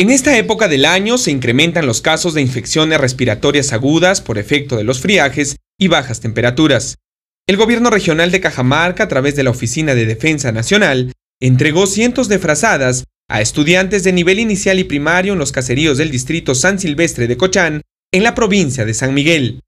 En esta época del año se incrementan los casos de infecciones respiratorias agudas por efecto de los friajes y bajas temperaturas. El gobierno regional de Cajamarca, a través de la Oficina de Defensa Nacional, entregó cientos de frazadas a estudiantes de nivel inicial y primario en los caseríos del distrito San Silvestre de Cochán, en la provincia de San Miguel.